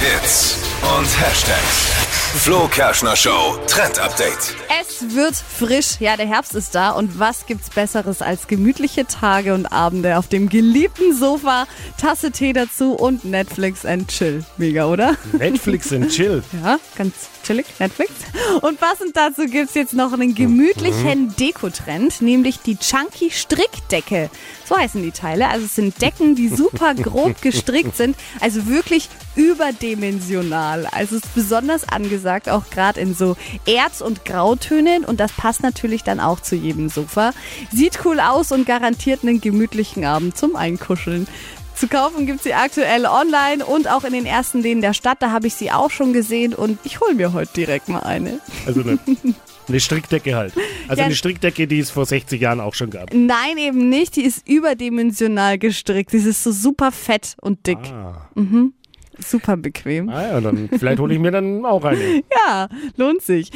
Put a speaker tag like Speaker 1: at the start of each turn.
Speaker 1: Hits und Hashtags. Flo Kerschner Show Trend Update.
Speaker 2: Es wird frisch. Ja, der Herbst ist da. Und was gibt's Besseres als gemütliche Tage und Abende auf dem geliebten Sofa, Tasse Tee dazu und Netflix and Chill. Mega, oder?
Speaker 3: Netflix and Chill.
Speaker 2: Ja, ganz chillig, Netflix. Und passend dazu gibt's jetzt noch einen gemütlichen Dekotrend, nämlich die Chunky Strickdecke. So heißen die Teile. Also es sind Decken, die super grob gestrickt sind, also wirklich überdimensional. Also es ist besonders angesagt, auch gerade in so Erz- und Grautönen und das passt natürlich dann auch zu jedem Sofa. Sieht cool aus und garantiert einen gemütlichen Abend zum Einkuscheln. Zu kaufen gibt sie aktuell online und auch in den ersten Läden der Stadt. Da habe ich sie auch schon gesehen und ich hole mir heute direkt mal eine.
Speaker 3: Also eine, eine Strickdecke halt. Also
Speaker 2: Ja.
Speaker 3: eine Strickdecke, die es vor 60 Jahren auch schon gab.
Speaker 2: Nein, eben nicht. Die ist überdimensional gestrickt. Die ist so super fett und dick.
Speaker 3: Ah.
Speaker 2: Super bequem.
Speaker 3: Ah ja, dann vielleicht hole ich mir dann auch eine.
Speaker 2: Ja, lohnt sich.